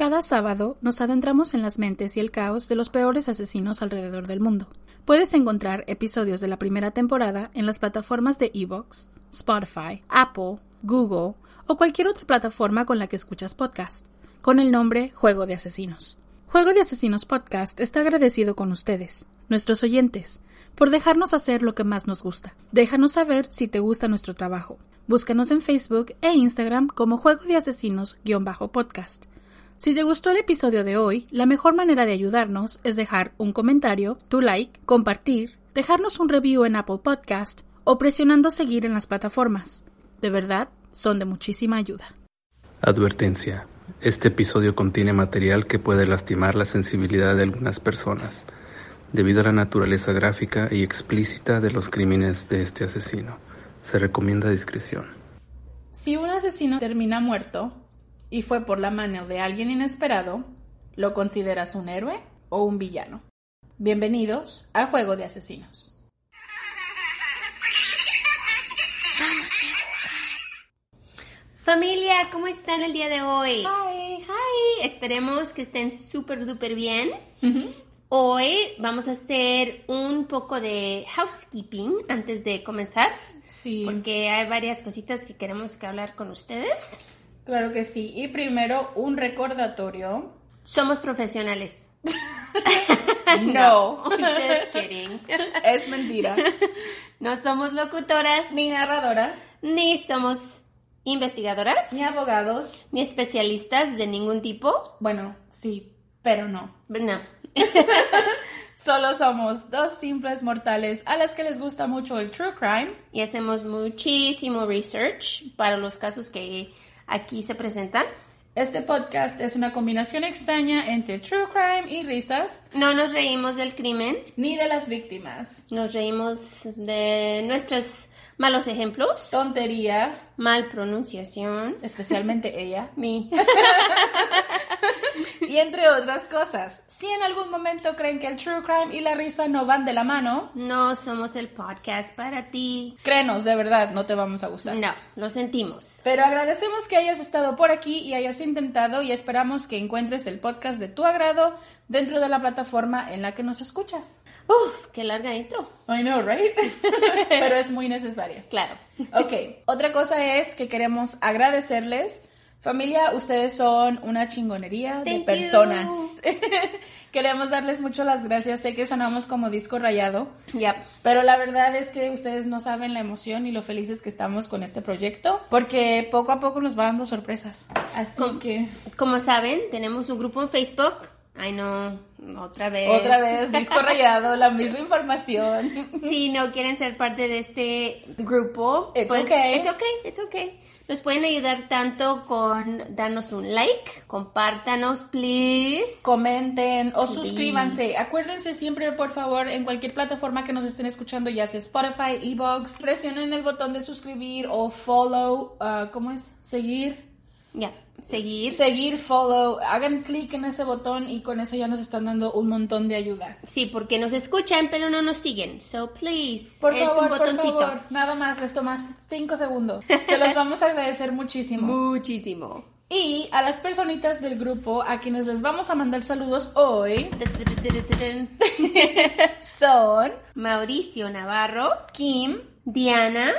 Cada sábado nos adentramos en las mentes y el caos de los peores asesinos alrededor del mundo. Puedes encontrar episodios de la primera temporada en las plataformas de Evox, Spotify, Apple, Google o cualquier otra plataforma con la que escuchas podcast, con el nombre Juego de Asesinos. Juego de Asesinos Podcast está agradecido con ustedes, nuestros oyentes, por dejarnos hacer lo que más nos gusta. Déjanos saber si te gusta nuestro trabajo. Búscanos en Facebook e Instagram como Juego de Asesinos-podcast. Si te gustó el episodio de hoy, la mejor manera de ayudarnos es dejar un comentario, tu like, compartir, dejarnos un review en Apple Podcast o presionando seguir en las plataformas. De verdad, son de muchísima ayuda. Advertencia. Este episodio contiene material que puede lastimar la sensibilidad de algunas personas, debido a la naturaleza gráfica y explícita de los crímenes de este asesino. Se recomienda discreción. Si un asesino termina muerto, y fue por la mano de alguien inesperado, ¿lo consideras un héroe o un villano? Bienvenidos al juego de asesinos. Familia, ¿cómo están el día de hoy? Hi. Hi, esperemos que estén súper duper bien. Hoy vamos a hacer un poco de housekeeping antes de comenzar. Sí. Porque hay varias cositas que queremos que hablar con ustedes. Claro que sí. Y primero, un recordatorio. Somos profesionales. No. just kidding. Es mentira. No somos locutoras, Ni narradoras, ni somos investigadoras, ni abogados. ni especialistas de ningún tipo. Bueno, sí, pero no. No. Solo somos dos simples mortales a las que les gusta mucho el true crime. Y hacemos muchísimo research para los casos que aquí se presentan. Este podcast es una combinación extraña entre true crime y risas, No nos reímos del crimen, ni de las víctimas. nos reímos de nuestros malos ejemplos, Tonterías, mal pronunciación. especialmente ella. Mi. Y entre otras cosas. Si en algún momento creen que el true crime y la risa no van de la mano, No somos el podcast para ti. créenos, de verdad, no te vamos a gustar. No, lo sentimos. Pero agradecemos que hayas estado por aquí y hayas intentado y esperamos que encuentres el podcast de tu agrado dentro de la plataforma en la que nos escuchas. Uf, qué larga intro. I know, right? Pero es muy necesaria. Claro. Ok, otra cosa es que queremos agradecerles. Familia, ustedes son una chingonería de Thank personas. you. queremos darles mucho las gracias. Sé que sonamos como disco rayado, Yep. pero la verdad es que ustedes no saben la emoción y lo felices que estamos con este proyecto, porque poco a poco nos va dando sorpresas. Así Com- que Como saben, tenemos un grupo en Facebook. Ay, no, otra vez. otra vez disco rayado, la misma información. Si no quieren ser parte de este grupo, It's pues okay. it's okay, it's okay. Nos pueden ayudar tanto con darnos un like, compártanos, please. comenten o Sí. suscríbanse. Acuérdense siempre, por favor, en cualquier plataforma que nos estén escuchando, ya sea Spotify, Evox, presionen el botón de suscribir o follow, ah, ¿cómo es? Seguir. Ya, seguir. Seguir, follow, hagan clic en ese botón y con eso ya nos están dando un montón de ayuda. Sí, porque nos escuchan, pero no nos siguen. So, please. Por es favor, un por botoncito. favor, nada más, les tomas cinco segundos. Se los vamos a agradecer muchísimo. Muchísimo. Y a las personitas del grupo a quienes les vamos a mandar saludos hoy son Mauricio Navarro, Kim, Diana,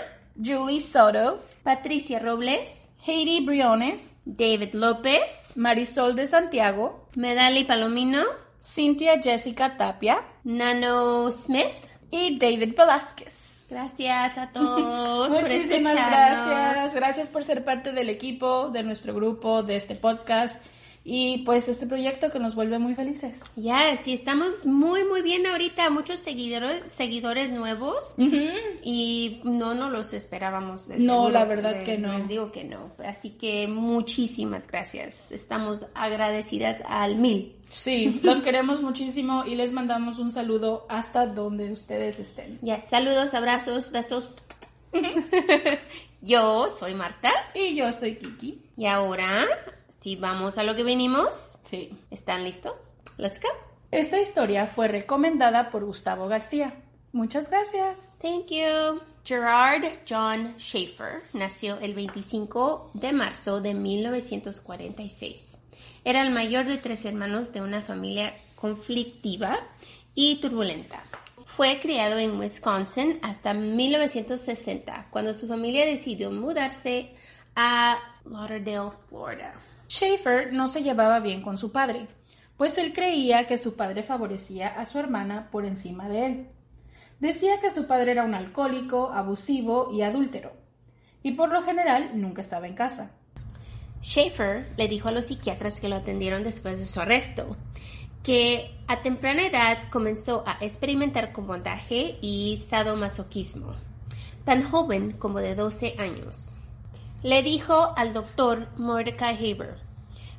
Julie Soto, Patricia Robles, Heidi Briones, David López, Marisol de Santiago, Medali Palomino, Cynthia Jessica Tapia Nano Smith. y David Velázquez. Gracias a todos Muchísimas gracias. Gracias por ser parte del equipo, de nuestro grupo, de este podcast y pues este proyecto que nos vuelve muy felices. Ya, sí, estamos muy, muy bien ahorita. Muchos seguidores, seguidores nuevos y no nos los esperábamos. de No, la verdad que no. Les digo que no. Así que muchísimas gracias. Estamos agradecidas al mil. Sí, los queremos muchísimo y les mandamos un saludo hasta donde ustedes estén. Ya, saludos, abrazos, besos. Yo soy Marta Y yo soy Kiki. y ahora, si vamos a lo que venimos, Sí. ¿están listos? Let's go. Esta historia fue recomendada por Gustavo García. Muchas gracias. Thank you. Gerard John Schaefer nació el 25 de marzo de 1946 Era el mayor de tres hermanos de una familia conflictiva y turbulenta. Fue criado en Wisconsin hasta 1960, cuando su familia decidió mudarse a Lauderdale, Florida. Schaefer no se llevaba bien con su padre, pues él creía que su padre favorecía a su hermana por encima de él. Decía que su padre era un alcohólico, abusivo y adúltero, y por lo general nunca estaba en casa. Schaefer le dijo a los psiquiatras que lo atendieron después de su arresto que a temprana edad comenzó a experimentar con y sadomasoquismo, tan joven como de 12 años. Le dijo al doctor Mordecai Haber,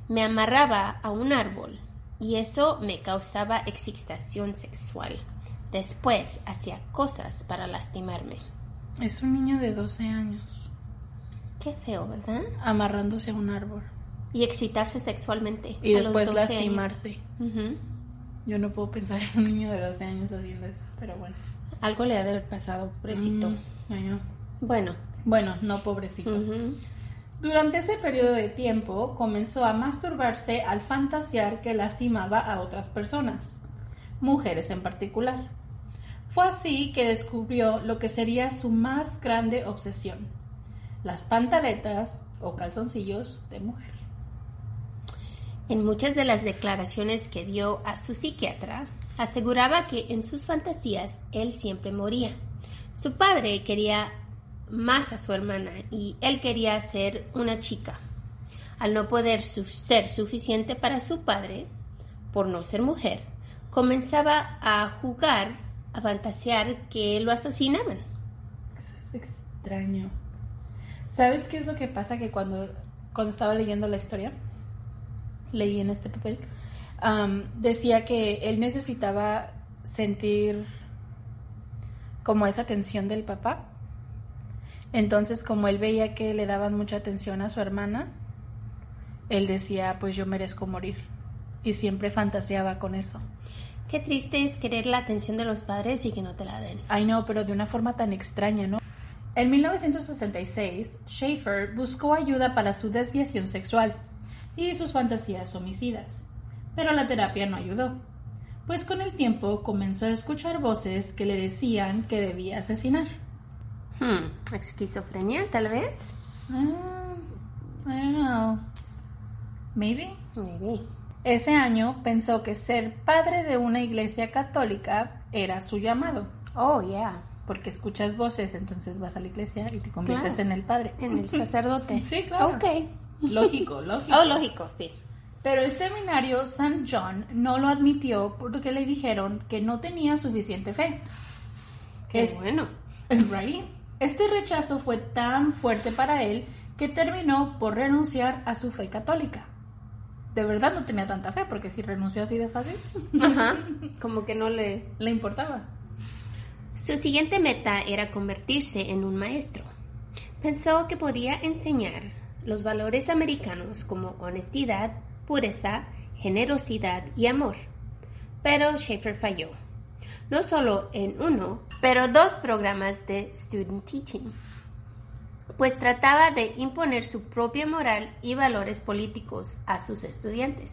me amarraba a un árbol y eso me causaba excitación sexual. Después hacía cosas para lastimarme. Es un niño de 12 años. Qué feo, ¿verdad? Amarrándose a un árbol. Y excitarse sexualmente. Y a los después 12 años. lastimarse. Yo no puedo pensar en un niño de 12 años haciendo eso, pero bueno. Algo le ha de haber pasado, pobrecito. Mm. Bueno. Bueno, no pobrecito. Durante ese periodo de tiempo comenzó a masturbarse al fantasear que lastimaba a otras personas, mujeres en particular. Fue así que descubrió lo que sería su más grande obsesión, las pantaletas o calzoncillos de mujer. En muchas de las declaraciones que dio a su psiquiatra, aseguraba que en sus fantasías él siempre moría. Su padre quería más a su hermana y él quería ser una chica. Al no poder ser suficiente para su padre, por no ser mujer, comenzaba a jugar, a fantasear que lo asesinaban. Eso es extraño. ¿Sabes qué es lo que pasa? Que cuando, cuando estaba leyendo la historia, leí en este papel, decía que él necesitaba sentir como esa atención del papá. Entonces, como él veía que le daban mucha atención a su hermana, él decía, pues yo merezco morir. Y siempre fantaseaba con eso. Qué triste es querer la atención de los padres y que no te la den. Ay, no, pero de una forma tan extraña, ¿no? En 1966, Schaefer buscó ayuda para su desviación sexual y sus fantasías homicidas, pero la terapia no ayudó, pues con el tiempo comenzó a escuchar voces que le decían que debía asesinar. Hmm, ¿Esquizofrenia, tal vez? Ah, I don't know. Maybe. Maybe. Ese año pensó que ser padre de una iglesia católica era su llamado. Oh, yeah. porque escuchas voces, entonces vas a la iglesia y te conviertes Claro. en el padre. En el sacerdote. Sí, claro. Ok. Lógico, lógico. Oh, lógico, sí. Pero el seminario St. John no lo admitió porque le dijeron que no tenía suficiente fe. Qué Es- bueno. Right? Este rechazo fue tan fuerte para él que terminó por renunciar a su fe católica. De verdad no tenía tanta fe, porque si renunció así de fácil, Ajá. Como que no le... le importaba. Su siguiente meta era convertirse en un maestro. Pensó que podía enseñar los valores americanos como honestidad, pureza, generosidad y amor. Pero Schaefer falló. No solo en uno, pero dos programas de student teaching. Pues trataba de imponer su propia moral y valores políticos a sus estudiantes.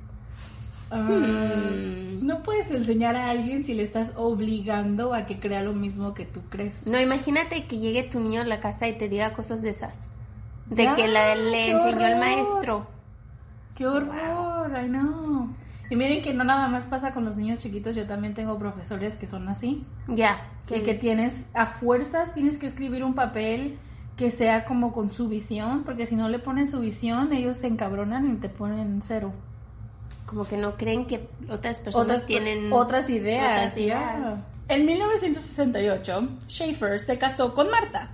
Ah, Hmm. No puedes enseñar a alguien si le estás obligando a que crea lo mismo que tú crees. No, imagínate que llegue tu niño a la casa y te diga cosas de esas. De que la- le enseñó el maestro. ¡Qué horror! ¡Ay, no! Y miren que no nada más pasa con los niños chiquitos, yo también tengo profesores que son así. Ya. Que, que tienes, a fuerzas tienes que escribir un papel que sea como con su visión, porque si no le ponen su visión, ellos se encabronan y te ponen cero. Como que no creen que otras personas Otras, tienen otras ideas. otras ideas. En 1968, Schaefer se casó con Marta.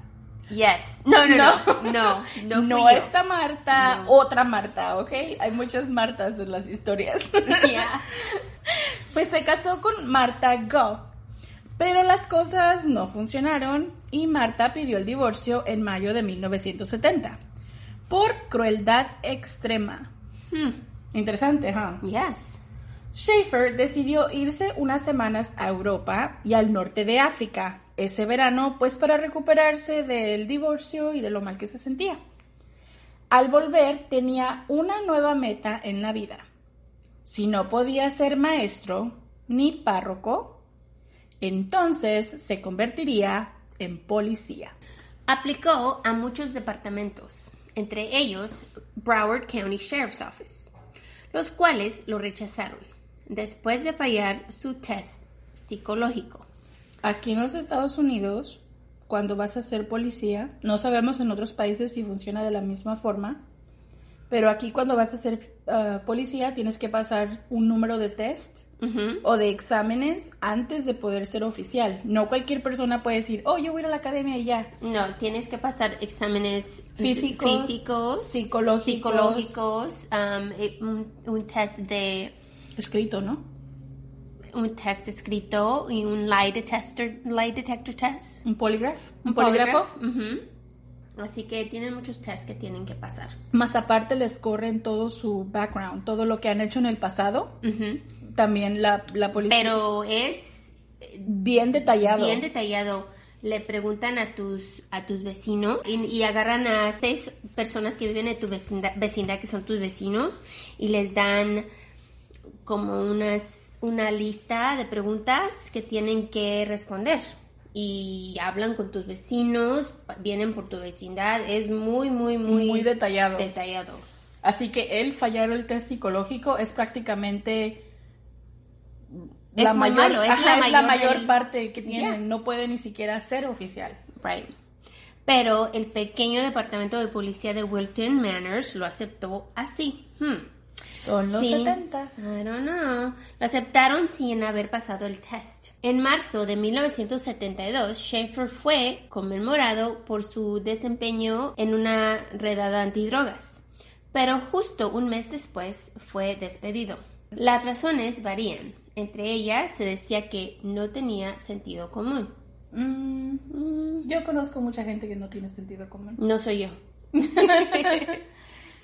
Yes. No, no, no. No, no, No, yo. esta Marta, No. otra Marta, ¿ok? Hay muchas Martas en las historias. Ya. Pues se casó con Marta Go. Pero las cosas no funcionaron y Marta pidió el divorcio en mayo de 1970 por crueldad extrema. Hmm. Interesante, ¿huh? Yes. Schaefer decidió irse unas semanas a Europa y al norte de África ese verano, pues para recuperarse del divorcio y de lo mal que se sentía. Al volver tenía una nueva meta en la vida, si no podía ser maestro ni párroco, entonces se convertiría en policía. Aplicó a muchos departamentos, entre ellos Broward County Sheriff's Office, los cuales lo rechazaron después de fallar su test psicológico. Aquí en los Estados Unidos, cuando vas a ser policía, no sabemos en otros países si funciona de la misma forma, pero aquí cuando vas a ser uh, policía tienes que pasar un número de test o de exámenes antes de poder ser oficial. No cualquier persona puede decir, oh, yo voy a ir a la academia y ya. No, tienes que pasar exámenes Físicos, físicos psicológicos. psicológicos, um, eh, un, un test de Escrito, ¿no? Un test escrito y un lie detector, lie detector test. Un poligraph. Un, Un polígrafo. polygraph. Así que tienen muchos tests que tienen que pasar. Más aparte les corren todo su background, todo lo que han hecho en el pasado. Ujú. También la, la policía. Pero es bien detallado. bien detallado. Le preguntan a tus a tus vecinos y, y agarran a seis personas que viven en tu vecindad, vecindad que son tus vecinos y les dan como unas una lista de preguntas que tienen que responder y hablan con tus vecinos, vienen por tu vecindad, es muy muy muy, Muy detallado. detallado. Así que el fallar el test psicológico es prácticamente Es la muy mayor, malo, es ajá, la es la mayor mayor del- parte que tienen. Yeah. No puede ni siquiera ser oficial. Right. Pero el pequeño departamento de policía de Wilton Manors lo aceptó así. Hmm. Son los Sí. 70. I don't know. Lo aceptaron sin haber pasado el test. En marzo de 1972, Schaefer fue conmemorado por su desempeño en una redada antidrogas, pero justo un mes después fue despedido. Las razones varían. Entre ellas se decía que no tenía sentido común. Mm, Mm, yo conozco mucha gente que no tiene sentido común. no soy yo.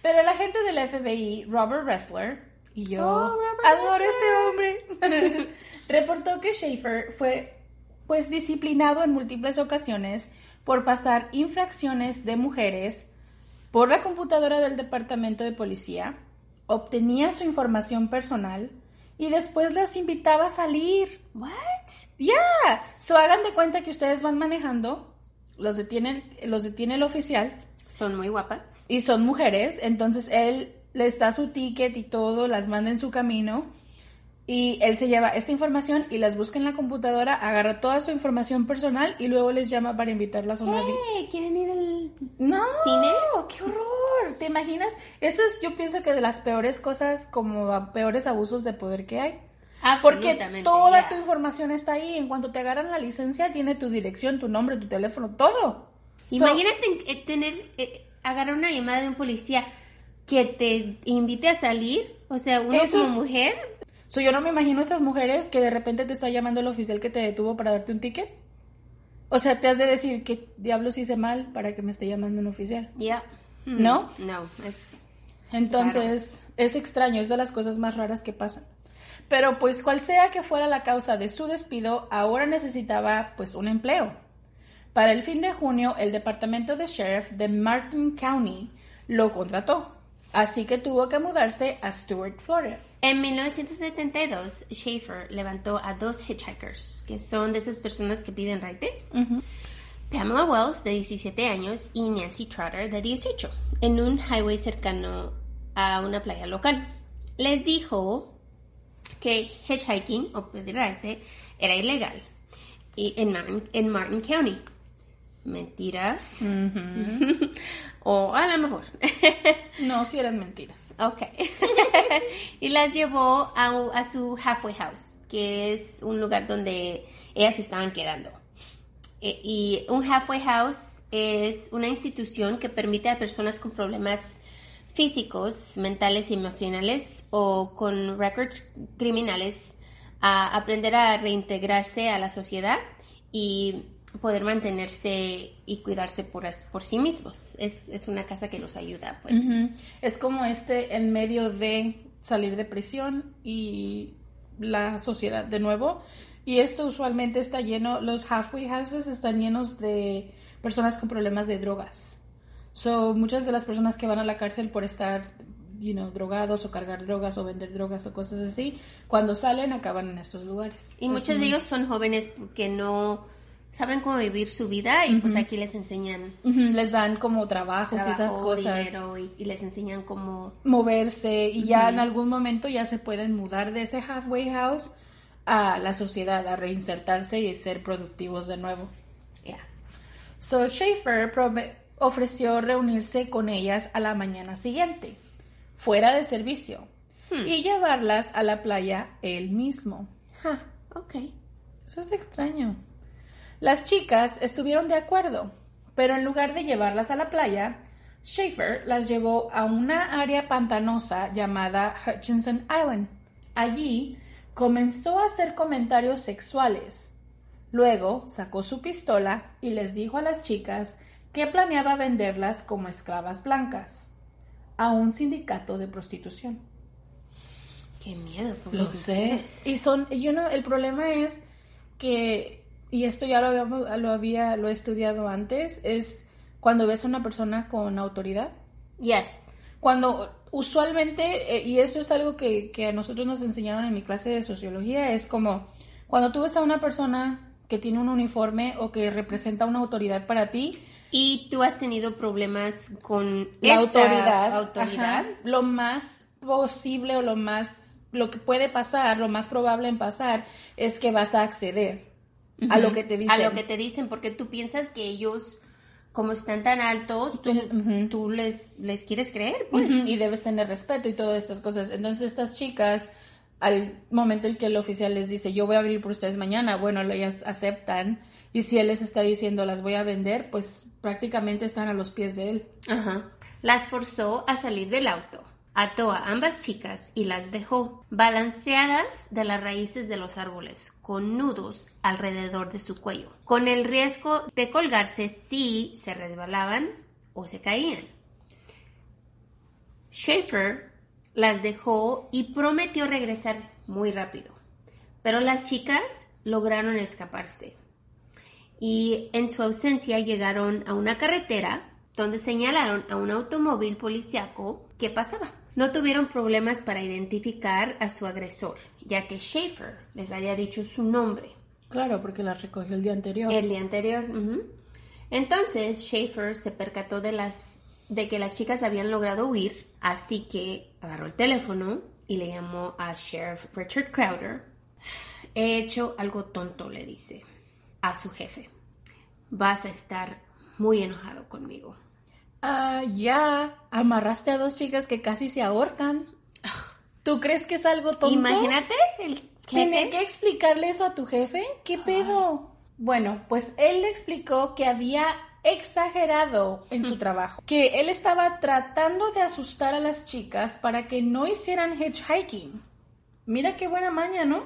Pero el agente del FBI, Robert Ressler, y yo Oh, adoro este hombre, reportó que Schaefer fue pues disciplinado en múltiples ocasiones por pasar infracciones de mujeres por la computadora del departamento de policía, obtenía su información personal y después las invitaba a salir. What? Ya, so hagan de cuenta que ustedes van manejando, los detiene, los detiene el oficial Son muy guapas. y son mujeres, entonces él les da su ticket y todo, las manda en su camino y él se lleva esta información y las busca en la computadora, agarra toda su información personal y luego les llama para invitarlas a una Hey, ¿Quieren ir al No, ¿Cine? qué horror, ¿te imaginas? Eso es yo pienso que de las peores cosas como a- peores abusos de poder que hay. Porque toda tu información está ahí. En cuanto te agarran la licencia, tiene tu dirección, tu nombre, tu teléfono, todo. Imagínate eh, tener, eh, agarrar una llamada de un policía que te invite a salir, o sea, uno Eso como es- mujer, So, yo no me imagino esas mujeres que de repente te está llamando el oficial que te detuvo para darte un ticket. O sea, te has de decir que diablos hice mal para que me esté llamando un oficial. ya. ¿No? No, es... Entonces, es extraño, es de las cosas más raras que pasan. Pero pues cual sea que fuera la causa de su despido, ahora necesitaba pues un empleo. Para el fin de junio, el departamento de sheriff de Martin County lo contrató. Así que tuvo que mudarse a Stuart, Florida. En 1972, Schaefer levantó a dos hitchhikers, que son de esas personas que piden raite. Pamela Wells, de 17 años, y Nancy Trotter, de 18, en un highway cercano a una playa local. Les dijo que hitchhiking o pedir raite era ilegal en, Martin, en Martin County. Mentiras. o a lo mejor. No, si eran mentiras. Ok. y las llevó a, a su halfway house, que es un lugar donde ellas estaban quedando. E- y un halfway house es una institución que permite a personas con problemas físicos, mentales y emocionales o con records criminales a aprender a reintegrarse a la sociedad y poder mantenerse y cuidarse por, por sí mismos. Es, es una casa que los ayuda, pues. Ujú. Es como este en medio de salir de prisión y la sociedad de nuevo. Y esto usualmente está lleno, los halfway houses están llenos de personas con problemas de drogas. So, muchas de las personas que van a la cárcel por estar you know, drogados o cargar drogas o vender drogas o cosas así, cuando salen acaban en estos lugares. Y muchos de ellos son jóvenes que no saben cómo vivir su vida y pues aquí les enseñan. Les dan como trabajos y esas cosas. Y, les enseñan cómo moverse y ya en algún momento ya se pueden mudar de ese halfway house a la sociedad, a reinsertarse y ser productivos de nuevo. Yeah. So Schaefer ofreció reunirse con ellas a la mañana siguiente, fuera de servicio, hmm. y llevarlas a la playa él mismo. ok. Eso es extraño. Las chicas estuvieron de acuerdo, pero en lugar de llevarlas a la playa, Schaefer las llevó a una área pantanosa llamada Hutchinson Island. Allí comenzó a hacer comentarios sexuales. Luego sacó su pistola y les dijo a las chicas que planeaba venderlas como esclavas blancas a un sindicato de prostitución. Qué miedo. Lo sé. Y son, yo no, el problema es que y esto ya lo, había, lo había, lo he estudiado antes, es cuando ves a una persona con autoridad. Yes. Cuando usualmente, eh, y eso es algo que, que a nosotros nos enseñaron en mi clase de sociología, es como cuando tú ves a una persona que tiene un uniforme o que representa una autoridad para ti. Y tú has tenido problemas con la autoridad. autoridad. lo más posible o lo más, lo que puede pasar, lo más probable en pasar es que vas a acceder a lo que te dicen. A lo que te dicen, porque tú piensas que ellos, como están tan altos, tú, les, les quieres creer, pues. Y debes tener respeto y todas estas cosas. Entonces estas chicas, al momento en que el oficial les dice, yo voy a abrir por ustedes mañana, bueno, ellas aceptan. Y si él les está diciendo, las voy a vender, pues prácticamente están a los pies de él. Ajá. Las forzó a salir del auto. Ató a ambas chicas y las dejó balanceadas de las raíces de los árboles, con nudos alrededor de su cuello, con el riesgo de colgarse si se resbalaban o se caían. Schaefer las dejó y prometió regresar muy rápido, pero las chicas lograron escaparse y en su ausencia llegaron a una carretera donde señalaron a un automóvil policiaco que pasaba. No tuvieron problemas para identificar a su agresor, ya que Schaefer les había dicho su nombre. Claro, porque la recogió el día anterior. El día anterior. Entonces Schaefer se percató de, las, de que las chicas habían logrado huir, así que agarró el teléfono y le llamó a Sheriff Richard Crowder. He hecho algo tonto, le dice a su jefe. Vas a estar muy enojado conmigo. Ah, ya, amarraste a dos chicas que casi se ahorcan. ¿Tú crees que es algo tonto? Imagínate el ¿Tener que explicarle eso a tu jefe? ¿Qué pedo? Bueno, pues él le explicó que había exagerado en su trabajo, que él estaba tratando de asustar a las chicas para que no hicieran hitchhiking. Mira qué buena maña, ¿no?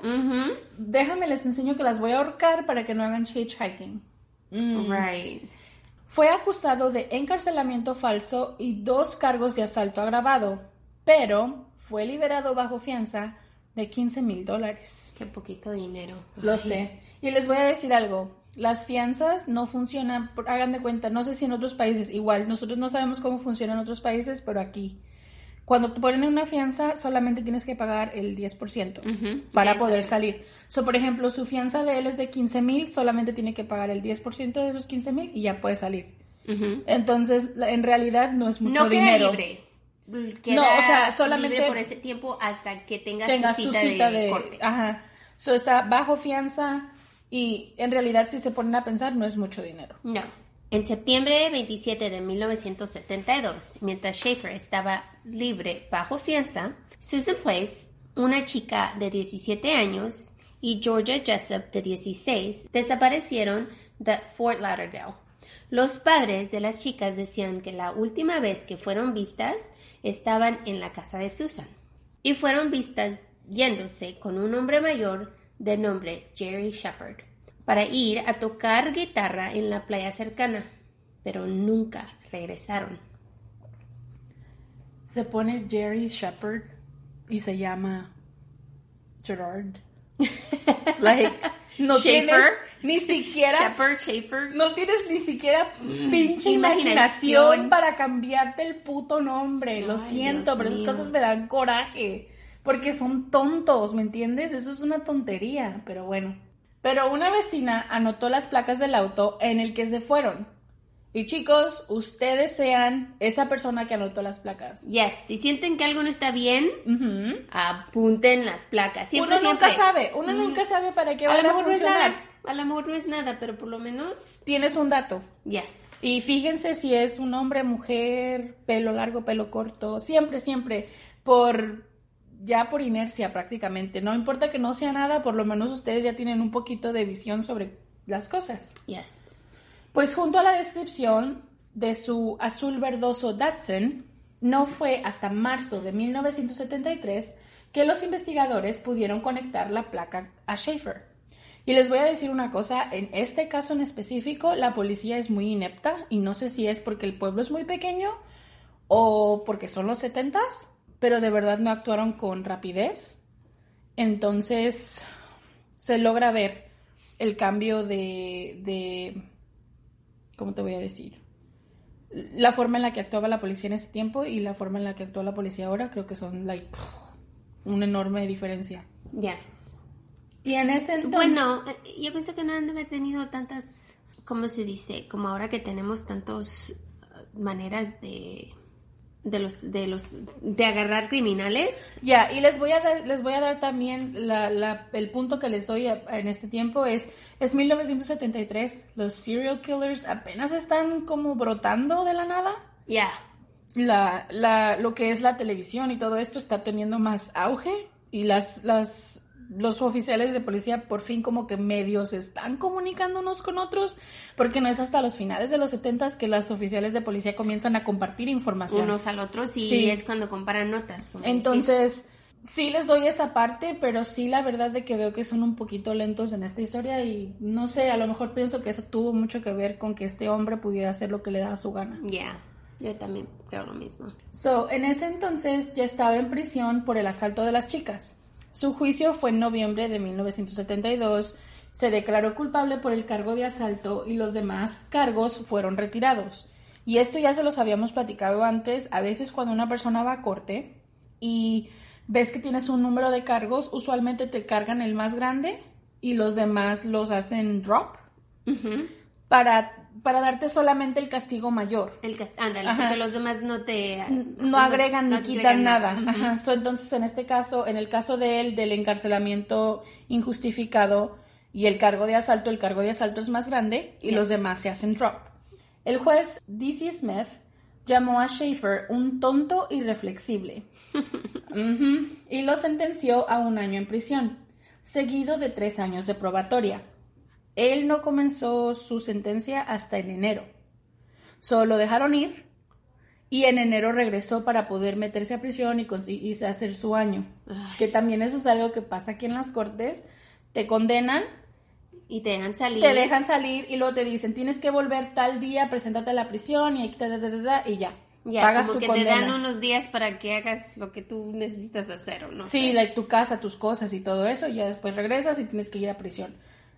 Déjame les enseño que las voy a ahorcar para que no hagan hitchhiking. Mm. Right. Fue acusado de encarcelamiento falso y dos cargos de asalto agravado, pero fue liberado bajo fianza de 15 mil dólares. Qué poquito dinero. Lo sé. Y les voy a decir algo. Las fianzas no funcionan, hagan de cuenta, no sé si en otros países, igual, nosotros no sabemos cómo funciona en otros países, pero aquí, cuando te ponen una fianza, solamente tienes que pagar el 10% para poder salir. So, por ejemplo, su fianza de él es de 15 mil, solamente tiene que pagar el 10% de esos 15 mil y ya puede salir. Entonces, en realidad no es mucho no dinero. Libre. no, o sea, solamente por ese tiempo hasta que tenga, su, cita de, corte. Ajá. So, está bajo fianza y en realidad si se ponen a pensar no es mucho dinero. No. En septiembre 27 de 1972, mientras Schaefer estaba libre bajo fianza, Susan Place, una chica de 17 años, y Georgia Jessup, de 16, desaparecieron de Fort Lauderdale. Los padres de las chicas decían que la última vez que fueron vistas estaban en la casa de Susan y fueron vistas yéndose con un hombre mayor de nombre Jerry Shepard para ir a tocar guitarra en la playa cercana, pero nunca regresaron. Se pone Jerry Shepard y se llama Gerard. like, no tienes ni siquiera Shepard, Schaefer. no tienes ni siquiera pinche Imaginación. imaginación para cambiarte el puto nombre. Lo Ay, siento, Dios pero esas cosas me dan coraje. Porque son tontos, ¿me entiendes? Eso es una tontería, pero bueno. Pero una vecina anotó las placas del auto en el que se fueron. Y chicos, ustedes sean esa persona que anotó las placas. Yes, si sienten que algo no está bien, apunten las placas. Siempre, uno nunca siempre. sabe, uno nunca sabe para qué A va a no es funcionar. nada. A lo mejor no es nada, pero por lo menos, Tienes un dato. yes. Y fíjense si es un hombre, mujer, pelo largo, pelo corto, siempre, siempre, por ya por inercia prácticamente. No importa que no sea nada, por lo menos ustedes ya tienen un poquito de visión sobre las cosas. Yes. Pues junto a la descripción de su azul verdoso Datsun, no fue hasta marzo de 1973 que los investigadores pudieron conectar la placa a Schaefer. Y les voy a decir una cosa, en este caso en específico, la policía es muy inepta y no sé si es porque el pueblo es muy pequeño o porque son los 70s, pero de verdad no actuaron con rapidez. Entonces se logra ver el cambio de, de ¿cómo te voy a decir? La forma en la que actuaba la policía en ese tiempo y la forma en la que actúa la policía ahora creo que son like una enorme diferencia. Yes. Y en ese entonces, Bueno, eh, yo pienso que no han de haber tenido tantas, ¿cómo se dice? Como ahora que tenemos tantas maneras de, de los, de los, de agarrar criminales. Ya, y les voy a dar, les voy a dar también la, la- el punto que les doy a- en este tiempo es, es 1973, los serial killers apenas están como brotando de la nada. Ya. La, la, lo que es la televisión y todo esto está teniendo más auge y las, las, los oficiales de policía por fin como que medios están comunicando unos con otros, porque no es hasta los finales de los 70 que las oficiales de policía comienzan a compartir información. Unos al otro y Sí. es cuando comparan notas. como Entonces, sí les doy esa parte, pero sí la verdad de que veo que son un poquito lentos en esta historia y no sé, a lo mejor pienso que eso tuvo mucho que ver con que este hombre pudiera hacer lo que le da su gana. Ya. Yo también creo lo mismo. So, en ese entonces ya estaba en prisión por el asalto de las chicas. Su juicio fue en noviembre de 1972. Se declaró culpable por el cargo de asalto y los demás cargos fueron retirados. Y esto ya se los habíamos platicado antes. A veces cuando una persona va a corte y ves que tienes un número de cargos, usualmente te cargan el más grande y los demás los hacen drop. Para, para darte solamente el castigo mayor. El cas- ándale, Ajá. porque los demás no te... no agregan no ni quitan nada. So, entonces, en este caso, en el caso de él, del encarcelamiento injustificado y el cargo de asalto, el cargo de asalto es más grande y Yes. los demás se hacen drop. El juez D.C. Smith llamó a Schaefer un tonto irreflexible Ujú. y lo sentenció a un año en prisión, seguido de tres años de probatoria. Él no comenzó su sentencia hasta en enero. Solo dejaron ir y en enero regresó para poder meterse a prisión y, y hacer su año. Ay. Que también eso es algo que pasa aquí en las cortes. Te condenan, Y te dejan salir. te dejan salir y luego te dicen tienes que volver tal día, preséntate a la prisión y aquí da, da, da, y ya. Ya, pagas como tu que condena. te dan unos días para que hagas lo que tú necesitas hacer, ¿o no? Sí, like tu casa, tus cosas y todo eso, y ya después regresas y tienes que ir a prisión.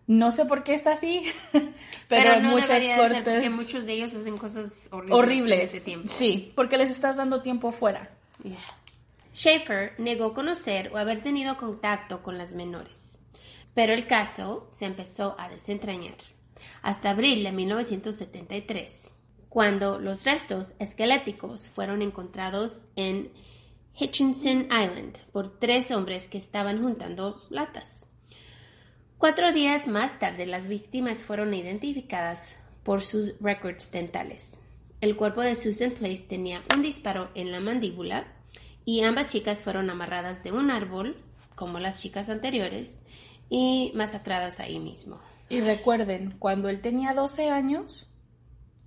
No sé por qué está así, pero, Pero, no muchas debería ser cortes porque muchos de ellos hacen cosas horribles, horribles. en ese tiempo. Sí, porque les estás dando tiempo fuera. Yeah. Schaefer negó conocer o haber tenido contacto con las menores, pero el caso se empezó a desentrañar hasta abril de 1973, cuando los restos esqueléticos fueron encontrados en Hutchinson Island por tres hombres que estaban juntando latas. Cuatro días más tarde, las víctimas fueron identificadas por sus records dentales. El cuerpo de Susan Place tenía un disparo en la mandíbula y ambas chicas fueron amarradas de un árbol, como las chicas anteriores, y masacradas ahí mismo. Y recuerden, cuando él tenía 12 años,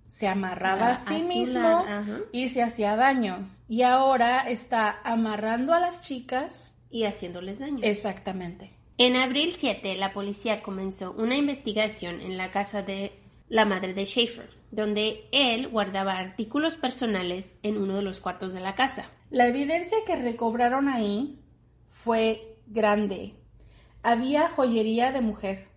se amarraba Ah, a sí a mismo ajá. y se hacía daño. Y ahora está amarrando a las chicas. Y haciéndoles daño. Exactamente. En abril 7, la policía comenzó una investigación en la casa de la madre de Schaefer, donde él guardaba artículos personales en uno de los cuartos de la casa. La evidencia que recobraron ahí fue grande. Había joyería de mujer,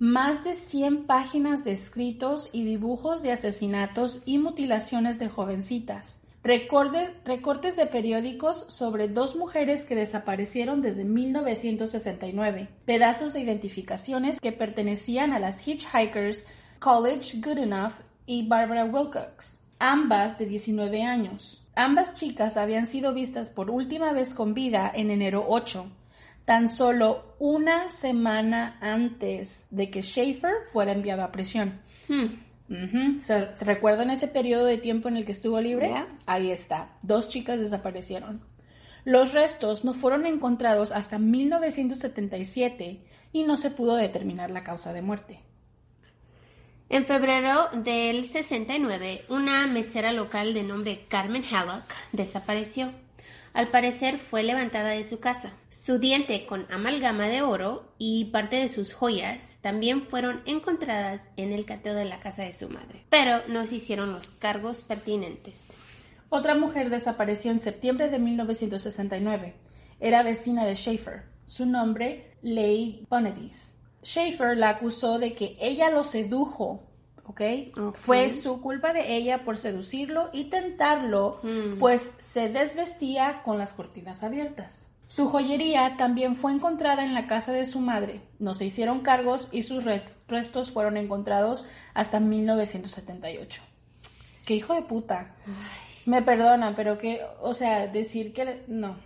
más de 100 páginas de escritos y dibujos de asesinatos y mutilaciones de jovencitas, recortes de periódicos sobre dos mujeres que desaparecieron desde 1969, pedazos de identificaciones que pertenecían a las Hitchhikers College Goodenough y Barbara Wilcox, ambas de 19 años. Ambas chicas habían sido vistas por última vez con vida en enero 8, tan solo una semana antes de que Schaefer fuera enviado a prisión. Hmm. ¿Se, recuerdan ese periodo de tiempo en el que estuvo libre? Ahí está. Dos chicas desaparecieron. Los restos no fueron encontrados hasta 1977 y no se pudo determinar la causa de muerte. En febrero del 69, una mesera local de nombre Carmen Hallock desapareció. Al parecer fue levantada de su casa. Su diente con amalgama de oro y parte de sus joyas también fueron encontradas en el cateo de la casa de su madre, pero no se hicieron los cargos pertinentes. Otra mujer desapareció en septiembre de 1969. Era vecina de Schaefer. Su nombre, Leigh Bonedis. Schaefer la acusó de que ella lo sedujo, ¿ok? Fue su culpa de ella por seducirlo y tentarlo, Mm. pues se desvestía con las cortinas abiertas. Su joyería también fue encontrada en la casa de su madre. No se hicieron cargos y sus re- restos fueron encontrados hasta 1978. ¡Qué hijo de puta! Me perdona, pero que, o sea, decir que no.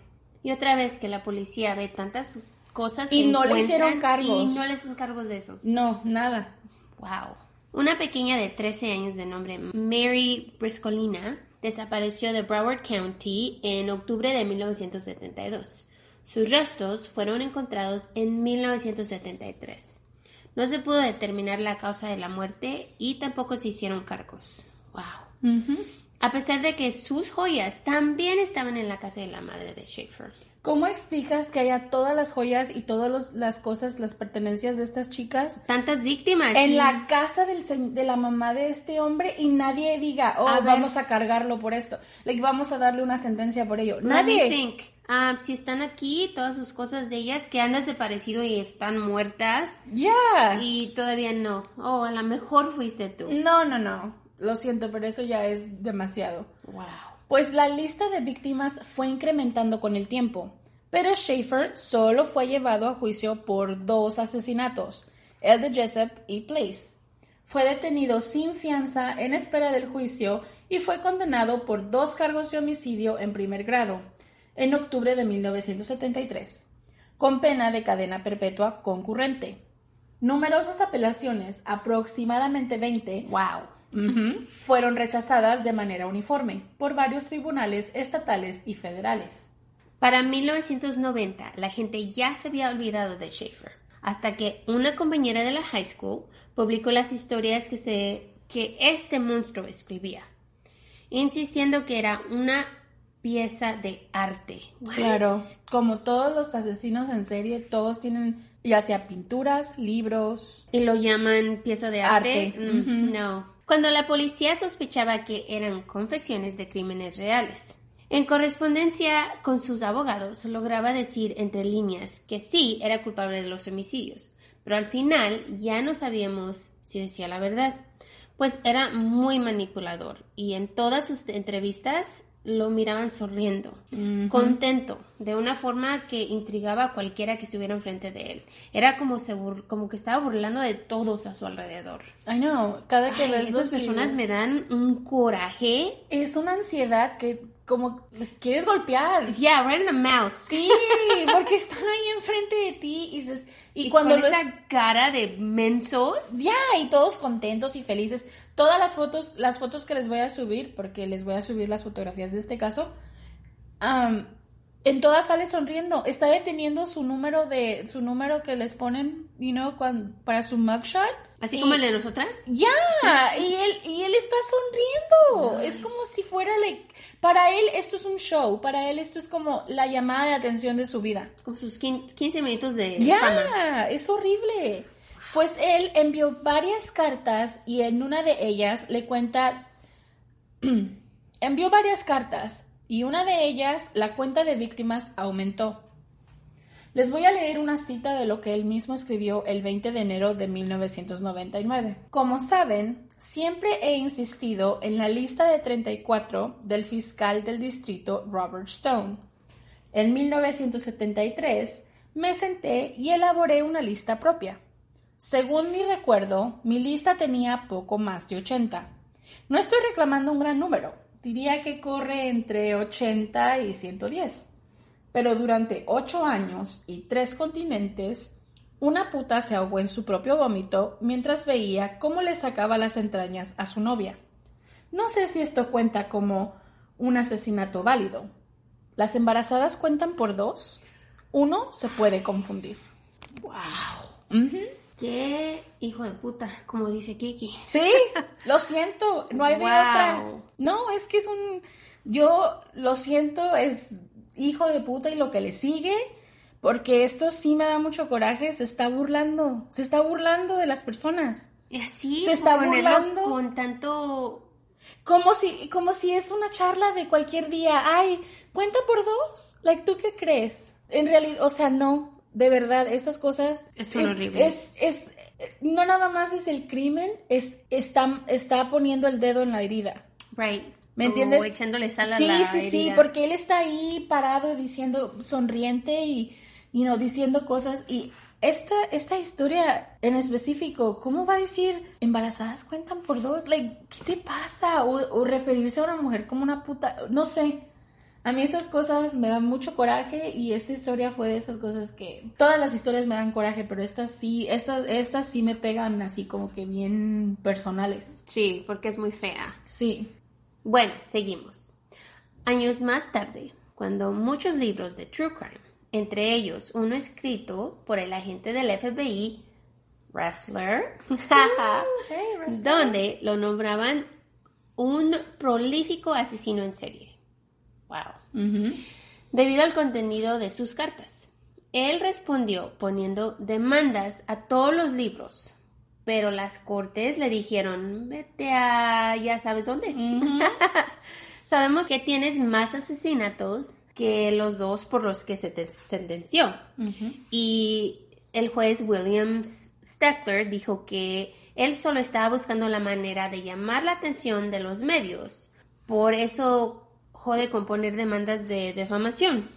Y otra vez que la policía ve tantas cosas Y no le hicieron cargos. y no les hacen cargos de esos. No, nada. Wow. Una pequeña de 13 años de nombre Mary Briscolina desapareció de Broward County en octubre de 1972. Sus restos fueron encontrados en 1973. No se pudo determinar la causa de la muerte y tampoco se hicieron cargos. Wow. A pesar de que sus joyas también estaban en la casa de la madre de Schaefer. ¿Cómo explicas que haya todas las joyas y todas las cosas, las pertenencias de estas chicas Tantas víctimas. en la casa del de la mamá de este hombre y nadie diga, oh, A ver. vamos a cargarlo por esto, like, vamos a darle una sentencia por ello? Nadie. think. Ah, si están aquí, todas sus cosas de ellas que han desaparecido y están muertas Ya. y todavía no. Oh, a lo mejor fuiste tú. No, no, no. Lo siento, pero eso ya es demasiado. Wow. Pues la lista de víctimas fue incrementando con el tiempo, pero Schaefer solo fue llevado a juicio por dos asesinatos, el de Jessup y Place. Fue detenido sin fianza en espera del juicio y fue condenado por dos cargos de homicidio en primer grado en octubre de 1973, con pena de cadena perpetua concurrente. Numerosas apelaciones, aproximadamente 20, Wow. Fueron rechazadas de manera uniforme por varios tribunales estatales y federales. Para 1990, la gente ya se había olvidado de Schaefer, hasta que una compañera de la high school publicó las historias que, se, que este monstruo escribía, insistiendo que era una pieza de arte. What? Claro, como todos los asesinos en serie, todos tienen ya sea pinturas, libros. ¿Y lo llaman pieza de arte? Arte, Mm. No. Cuando la policía sospechaba que eran confesiones de crímenes reales. En correspondencia con sus abogados, lograba decir entre líneas que sí era culpable de los homicidios, pero al final ya no sabíamos si decía la verdad, pues era muy manipulador y en todas sus entrevistas lo miraban sonriendo, contento, de una forma que intrigaba a cualquiera que estuviera enfrente de él. Era como, se bur- como que estaba burlando de todos a su alrededor. I know, cada que Ay, ves esas personas videos- me dan un coraje. Es una ansiedad que como les quieres golpear. Yeah, right in the mouth. Sí, porque están ahí enfrente de ti y, dices- y Y cuando con lo es- esa cara de mensos. Ya, y todos contentos y felices. Todas las fotos, las fotos que les voy a subir, porque les voy a subir las fotografías de este caso, am, en todas sale sonriendo. Está deteniendo su número de, su número que les ponen, you know, para su mugshot. Así Y- como el de nosotras. Ya, y él, y él está sonriendo. Es como si fuera, like, para él esto es un show, para él esto es como la llamada de atención de su vida. Con sus quin- 15 minutos de Ya, es horrible. Pues él envió varias cartas y en una de ellas le cuenta, envió varias cartas y una de ellas la cuenta de víctimas aumentó. Les voy a leer una cita de lo que él mismo escribió el 20 de enero de 1999. Como saben, siempre he insistido en la lista de 34 del fiscal del distrito Robert Stone. En 1973 me senté y elaboré una lista propia. Según mi recuerdo, mi lista tenía poco más de 80. No estoy reclamando un gran número, diría que corre entre 80 y 110 pero durante ocho años y tres continentes, una puta se ahogó en su propio vómito mientras veía cómo le sacaba las entrañas a su novia. No sé si esto cuenta como un asesinato válido. ¿Las embarazadas cuentan por dos? Uno se puede confundir. ¡Wow! ¡Qué hijo de puta! Como dice Kiki. Sí, lo siento, no hay de otra. No, es que es un. Yo lo siento, es hijo de puta y lo que le sigue, porque esto sí me da mucho coraje, se está burlando, se está burlando de las personas. Y así, se está burlando con tanto... Como si, como si es una charla de cualquier día. Ay, cuenta por dos. Like, ¿tú qué crees? En realidad, o sea, no, de verdad, esas cosas... Es, horrible. Es, es, no nada más es el crimen, es, está, está poniendo el dedo en la herida. Right. ¿Me entiendes? echándole sal a sí, la Sí, sí, sí, porque él está ahí parado diciendo, sonriente y, y no diciendo cosas y esta, esta historia en específico, ¿cómo va a decir embarazadas cuentan por dos? Like, ¿Qué te pasa? O, referirse a una mujer como una puta, no sé. A mí esas cosas me dan mucho coraje y esta historia fue de esas cosas que todas las historias me dan coraje, pero estas sí, estas, estas sí me pegan así como que bien personales. Sí, porque es muy fea. Sí. Bueno, seguimos. Años más tarde, cuando muchos libros de True Crime, entre ellos uno escrito por el agente del FBI, Wrestler, donde lo nombraban un prolífico asesino en serie. Wow. Debido al contenido de sus cartas. Él respondió poniendo demandas a todos los libros, pero las cortes le dijeron, vete a ya sabes dónde. Sabemos que tienes más asesinatos que los dos por los que se te sentenció. Y el juez William Steckler dijo que él solo estaba buscando la manera de llamar la atención de los medios. Por eso jode con poner demandas de defamación.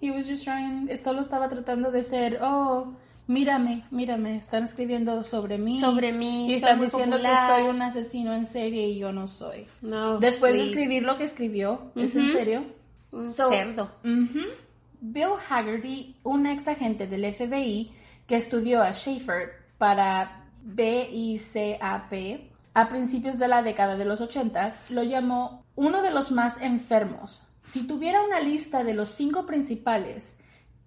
He was just trying, solo estaba tratando de ser, oh, mírame, mírame, están escribiendo sobre mí. Sobre mí. Y están diciendo que soy un asesino en serie y yo no soy. No. Después de escribir lo que escribió, ¿es en serio? Un cerdo. Bill Haggerty, un ex agente del FBI que estudió a Schaefer para BICAP a principios de la década de los 80, lo llamó uno de los más enfermos. Si tuviera una lista de los cinco principales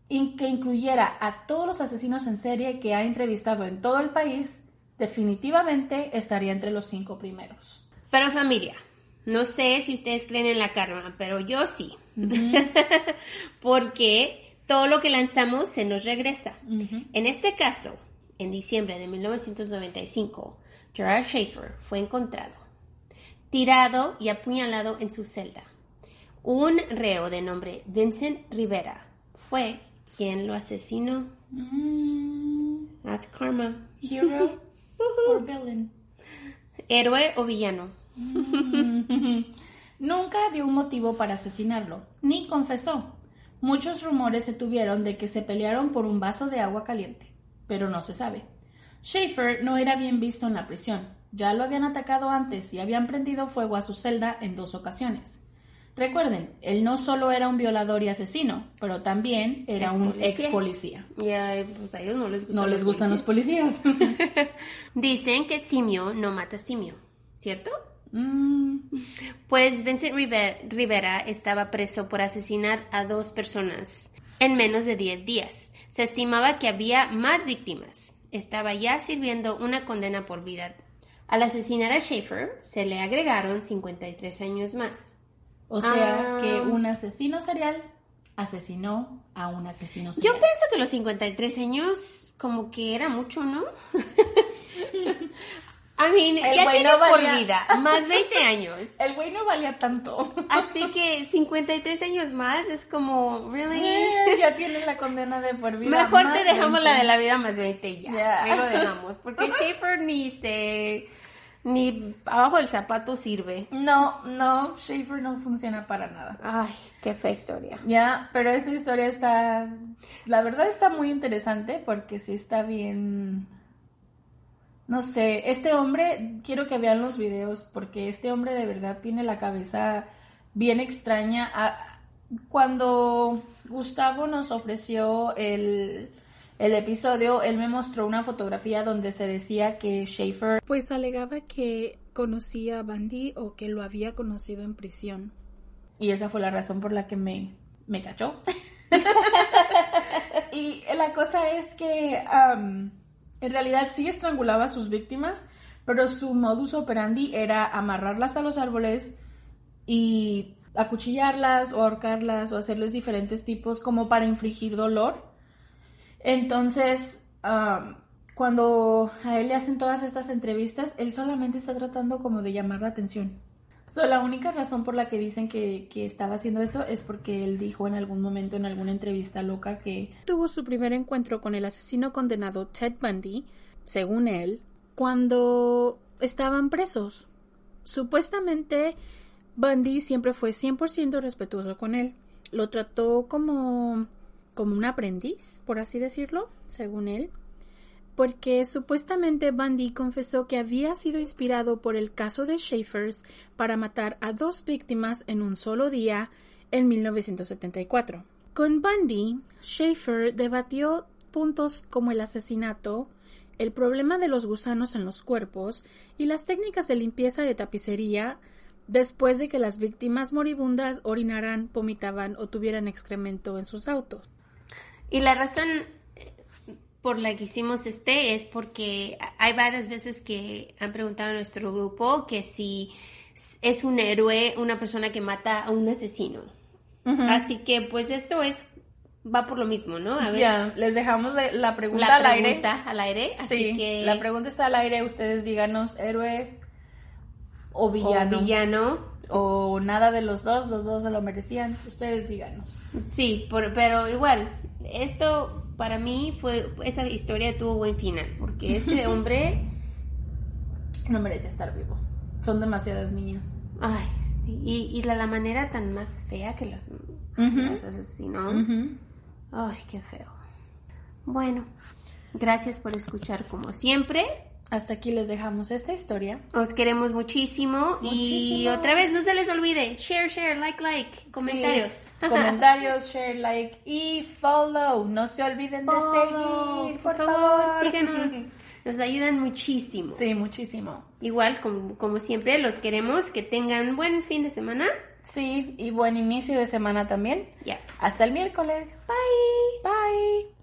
que incluyera a todos los asesinos en serie que ha entrevistado en todo el país, definitivamente estaría entre los cinco primeros. Pero familia, no sé si ustedes creen en la karma, pero yo sí. Porque todo lo que lanzamos se nos regresa. En este caso, en diciembre de 1995, Gerard Schaefer fue encontrado, tirado y apuñalado en su celda. Un reo de nombre Vincent Rivera fue ¿Quién lo asesinó? Mm. That's karma. Hero or villain. Héroe o villano. Mm. Nunca dio un motivo para asesinarlo, ni confesó. Muchos rumores se tuvieron de que se pelearon por un vaso de agua caliente, pero no se sabe. Schaefer no era bien visto en la prisión. Ya lo habían atacado antes y habían prendido fuego a su celda en dos ocasiones. Recuerden, él no solo era un violador y asesino, pero también era un ex policía. Y pues a ellos no les gustan, no les gustan los policías. Dicen que simio no mata simio, ¿cierto? Mm. Pues Vincent Rivera estaba preso por asesinar a dos personas en menos de 10 días. Se estimaba que había más víctimas. Estaba ya sirviendo una condena por vida. Al asesinar a Schaefer, se le agregaron 53 años más. O sea, que ah. un asesino serial asesinó a un asesino serial. Yo pienso que los 53 años como que era mucho, ¿no? I mean, El ya güey tiene no por valía- vida, más 20 años. El güey no valía tanto. Así que 53 años más es como, really? Eh, ya tiene la condena de por vida. Mejor te dejamos 20. la de la vida más 20 y ya. Ya. Ahí lo dejamos. Porque Schaefer ni este, ni abajo del zapato sirve. No, no, Schaefer no funciona para nada. Ay, qué fea historia. Ya, pero esta historia está, la verdad está muy interesante porque sí está bien, no sé, este hombre, quiero que vean los videos porque este hombre de verdad tiene la cabeza bien extraña. Ah, Cuando Gustavo nos ofreció el, el episodio, él me mostró una fotografía donde se decía que Schaefer pues alegaba que conocía a Bandy o que lo había conocido en prisión. Y esa fue la razón por la que me, me cachó. y la cosa es que en realidad sí estrangulaba a sus víctimas, pero su modus operandi era amarrarlas a los árboles y acuchillarlas o ahorcarlas o hacerles diferentes tipos como para infligir dolor. Entonces, am, cuando a él le hacen todas estas entrevistas, él solamente está tratando como de llamar la atención. So, la única razón por la que dicen que, que estaba haciendo eso es porque él dijo en algún momento en alguna entrevista loca que tuvo su primer encuentro con el asesino condenado Ted Bundy, según él, cuando estaban presos. Supuestamente Bundy siempre fue 100% respetuoso con él. Lo trató como como un aprendiz, por así decirlo, según él porque supuestamente Bundy confesó que había sido inspirado por el caso de Schaeffers para matar a dos víctimas en un solo día en 1974. Con Bundy, Schaeffer debatió puntos como el asesinato, el problema de los gusanos en los cuerpos y las técnicas de limpieza de tapicería después de que las víctimas moribundas orinaran, vomitaban o tuvieran excremento en sus autos. Y la razón por la que hicimos este es porque hay varias veces que han preguntado en nuestro grupo que si es un héroe una persona que mata a un asesino. Así que pues esto es va por lo mismo, ¿no? A ver, les dejamos de- la pregunta la al aire. al aire, así Sí, que la pregunta está al aire. Ustedes díganos héroe o o villano. villano. O nada de los dos, los dos se lo merecían. Ustedes díganos. Sí, por- pero igual, esto para mí fue, esa historia tuvo buen final, porque este hombre, No merece estar vivo. Son demasiadas niñas. ay, y, y la, la manera tan más fea que las, Ujú. las asesinó, ay, qué feo. Bueno, gracias por escuchar como siempre, Hasta aquí les dejamos esta historia. os queremos muchísimo, y otra vez no se les olvide, share, share, like, like, comentarios. Sí, comentarios, share, like y follow. No se olviden de seguir, por, por, favor, síganos, nos ayudan muchísimo. Sí, muchísimo. Igual, como, como siempre, los queremos que tengan buen fin de semana. Sí, y buen inicio de semana también. Ya. Hasta el miércoles. Bye. Bye.